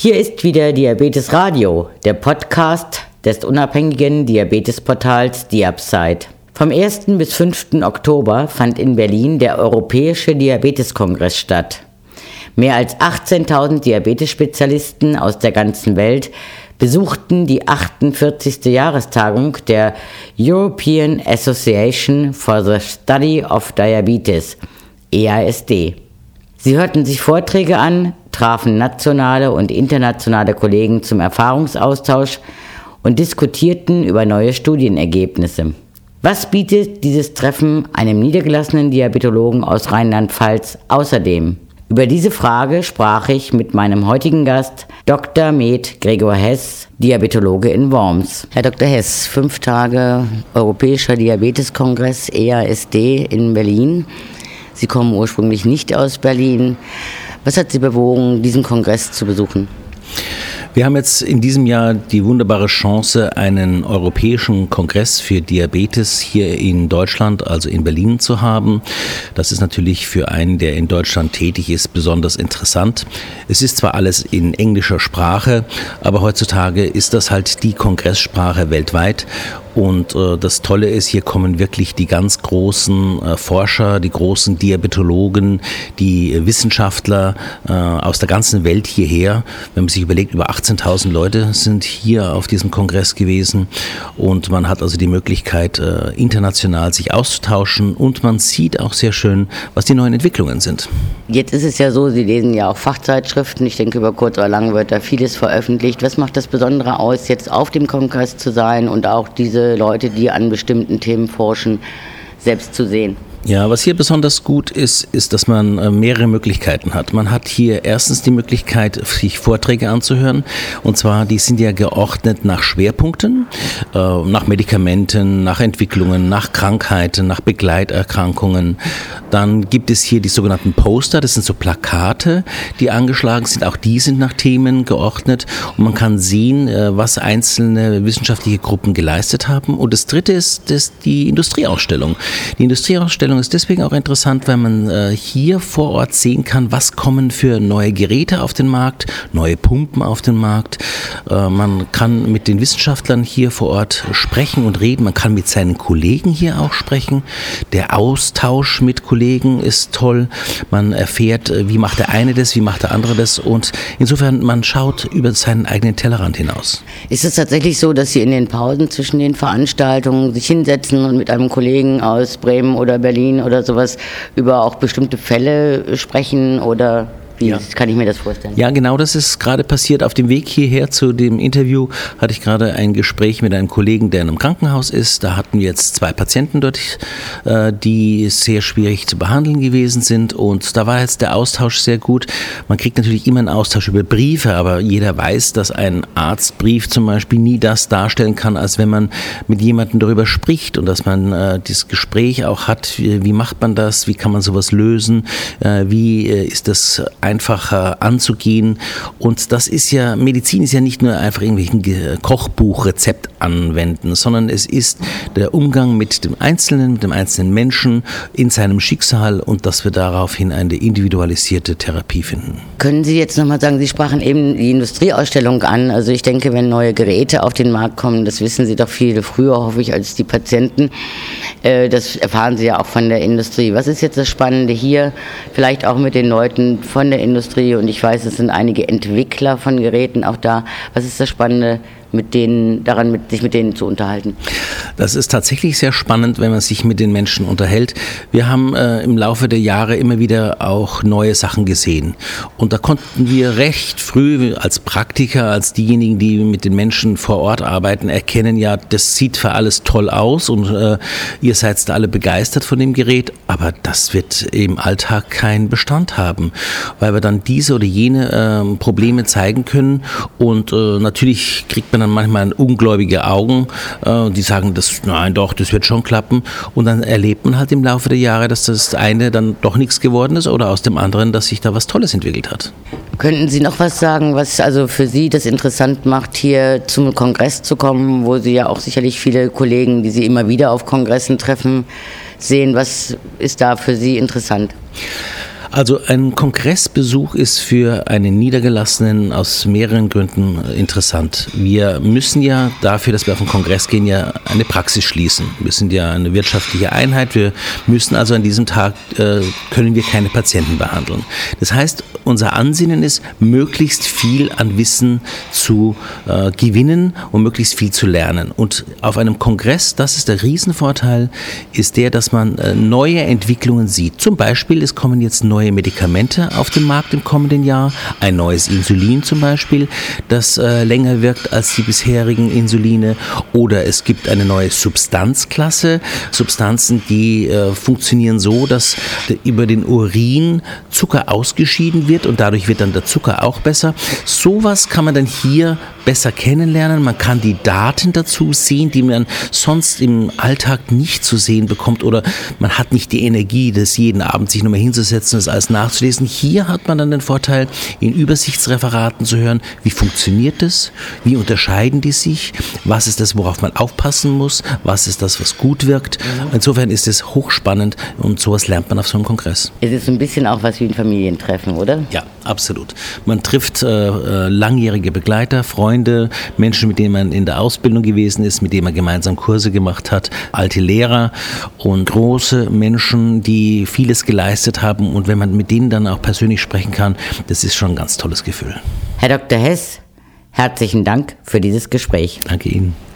Hier ist wieder Diabetes Radio, der Podcast des unabhängigen Diabetesportals Diabside. Vom 1. bis 5. Oktober fand in Berlin der Europäische Diabeteskongress statt. Mehr als 18.000 Diabetesspezialisten aus der ganzen Welt besuchten die 48. Jahrestagung der European Association for the Study of Diabetes, EASD. Sie hörten sich Vorträge an, trafen nationale und internationale Kollegen zum Erfahrungsaustausch und diskutierten über neue Studienergebnisse. Was bietet dieses Treffen einem niedergelassenen Diabetologen aus Rheinland-Pfalz außerdem? Über diese Frage sprach ich mit meinem heutigen Gast, Dr. Med Gregor Hess, Diabetologe in Worms. Herr Dr. Hess, fünf Tage Europäischer Diabeteskongress EASD in Berlin. Sie kommen ursprünglich nicht aus Berlin. Was hat Sie bewogen, diesen Kongress zu besuchen? Wir haben jetzt in diesem Jahr die wunderbare Chance, einen europäischen Kongress für Diabetes hier in Deutschland, also in Berlin zu haben. Das ist natürlich für einen, der in Deutschland tätig ist, besonders interessant. Es ist zwar alles in englischer Sprache, aber heutzutage ist das halt die Kongresssprache weltweit und äh, das Tolle ist, hier kommen wirklich die ganz großen äh, Forscher, die großen Diabetologen, die Wissenschaftler äh, aus der ganzen Welt hierher. Wenn man sich überlegt, über 18.000 Leute sind hier auf diesem Kongress gewesen und man hat also die Möglichkeit, äh, international sich auszutauschen und man sieht auch sehr schön, was die neuen Entwicklungen sind. Jetzt ist es ja so, Sie lesen ja auch Fachzeitschriften. Ich denke, über kurz oder lang wird da vieles veröffentlicht. Was macht das Besondere aus, jetzt auf dem Kongress zu sein und auch diese Leute, die an bestimmten Themen forschen, selbst zu sehen. Ja, was hier besonders gut ist, ist, dass man äh, mehrere Möglichkeiten hat. Man hat hier erstens die Möglichkeit, sich Vorträge anzuhören. Und zwar, die sind ja geordnet nach Schwerpunkten, äh, nach Medikamenten, nach Entwicklungen, nach Krankheiten, nach Begleiterkrankungen. Dann gibt es hier die sogenannten Poster, das sind so Plakate, die angeschlagen sind. Auch die sind nach Themen geordnet. Und man kann sehen, äh, was einzelne wissenschaftliche Gruppen geleistet haben. Und das dritte ist, ist die Industrieausstellung. Die Industrieausstellung Ausstellung ist deswegen auch interessant, weil man äh, hier vor Ort sehen kann, was kommen für neue Geräte auf den Markt, neue Pumpen auf den Markt. Äh, man kann mit den Wissenschaftlern hier vor Ort sprechen und reden. Man kann mit seinen Kollegen hier auch sprechen. Der Austausch mit Kollegen ist toll. Man erfährt, äh, wie macht der eine das, wie macht der andere das. Und insofern, man schaut über seinen eigenen Tellerrand hinaus. Ist es tatsächlich so, dass Sie in den Pausen zwischen den Veranstaltungen sich hinsetzen und mit einem Kollegen aus Bremen oder Berlin Berlin oder sowas über auch bestimmte Fälle sprechen oder wie ja. kann ich mir das vorstellen? Ja, genau das ist gerade passiert. Auf dem Weg hierher zu dem Interview hatte ich gerade ein Gespräch mit einem Kollegen, der in einem Krankenhaus ist. Da hatten wir jetzt zwei Patienten dort, äh, die sehr schwierig zu behandeln gewesen sind. Und da war jetzt der Austausch sehr gut. Man kriegt natürlich immer einen Austausch über Briefe, aber jeder weiß, dass ein Arztbrief zum Beispiel nie das darstellen kann, als wenn man mit jemandem darüber spricht und dass man äh, dieses Gespräch auch hat. Wie, wie, macht man das? Wie kann man sowas lösen? Äh, wie äh, ist das einfacher anzugehen. Und das ist ja, Medizin ist ja nicht nur einfach irgendwelchen Kochbuchrezept anwenden, sondern es ist der Umgang mit dem Einzelnen, mit dem einzelnen Menschen in seinem Schicksal und dass wir daraufhin eine individualisierte Therapie finden. Können Sie jetzt nochmal sagen, Sie sprachen eben die Industrieausstellung an. Also ich denke, wenn neue Geräte auf den Markt kommen, das wissen Sie doch viel früher, hoffe ich, als die Patienten. Äh, das erfahren Sie ja auch von der Industrie. Was ist jetzt das Spannende hier, vielleicht auch mit den Leuten von der der Industrie und ich weiß, es sind einige Entwickler von Geräten auch da. Was ist das Spannende mit denen, daran mit, sich mit denen zu unterhalten? Das ist tatsächlich sehr spannend, wenn man sich mit den Menschen unterhält. Wir haben äh, im Laufe der Jahre immer wieder auch neue Sachen gesehen. Und da konnten wir recht früh als Praktiker, als diejenigen, die mit den Menschen vor Ort arbeiten, erkennen, ja, das sieht für alles toll aus und äh, ihr seid da alle begeistert von dem Gerät, aber das wird im Alltag keinen Bestand haben, weil wir dann diese oder jene äh, Probleme zeigen können und äh, natürlich kriegt man man dann manchmal ungläubige Augen, äh, die sagen, das, nein doch, das wird schon klappen. Und dann erlebt man halt im Laufe der Jahre, dass das eine dann doch nichts geworden ist oder aus dem anderen, dass sich da was Tolles entwickelt hat. Könnten Sie noch was sagen, was also für Sie das interessant macht, hier zum Kongress zu kommen, wo Sie ja auch sicherlich viele Kollegen, die Sie immer wieder auf Kongressen treffen, sehen. Was ist da für Sie interessant? Also ein Kongressbesuch ist für einen Niedergelassenen aus mehreren Gründen interessant. Wir müssen ja dafür, dass wir auf den Kongress gehen, ja eine Praxis schließen. Wir sind ja eine wirtschaftliche Einheit. Wir müssen also an diesem Tag, äh, können wir keine Patienten behandeln. Das heißt, unser Ansinnen ist, möglichst viel an Wissen zu äh, gewinnen und möglichst viel zu lernen. Und auf einem Kongress, das ist der Riesenvorteil, ist der, dass man äh, neue Entwicklungen sieht. Zum Beispiel, es kommen jetzt neue Medikamente auf den Markt im kommenden Jahr, ein neues Insulin zum Beispiel, das äh, länger wirkt als die bisherigen Insuline, oder es gibt eine neue Substanzklasse, Substanzen, die äh, funktionieren so, dass über den Urin Zucker ausgeschieden wird und dadurch wird dann der Zucker auch besser. Sowas kann man dann hier besser kennenlernen. Man kann die Daten dazu sehen, die man sonst im Alltag nicht zu sehen bekommt oder man hat nicht die Energie, das jeden Abend sich nochmal hinzusetzen und das alles nachzulesen. Hier hat man dann den Vorteil, in Übersichtsreferaten zu hören, wie funktioniert das, wie unterscheiden die sich, was ist das, worauf man aufpassen muss, was ist das, was gut wirkt. Insofern ist es hochspannend und sowas lernt man auf so einem Kongress. Es ist ein bisschen auch was wie ein Familientreffen, oder? Ja, absolut. Man trifft äh, äh langjährige Begleiter, Freunde, Freunde, Menschen, mit denen man in der Ausbildung gewesen ist, mit denen man gemeinsam Kurse gemacht hat, alte Lehrer und große Menschen, die vieles geleistet haben. Und wenn man mit denen dann auch persönlich sprechen kann, das ist schon ein ganz tolles Gefühl. Herr Dr. Hess, herzlichen Dank für dieses Gespräch. Danke Ihnen.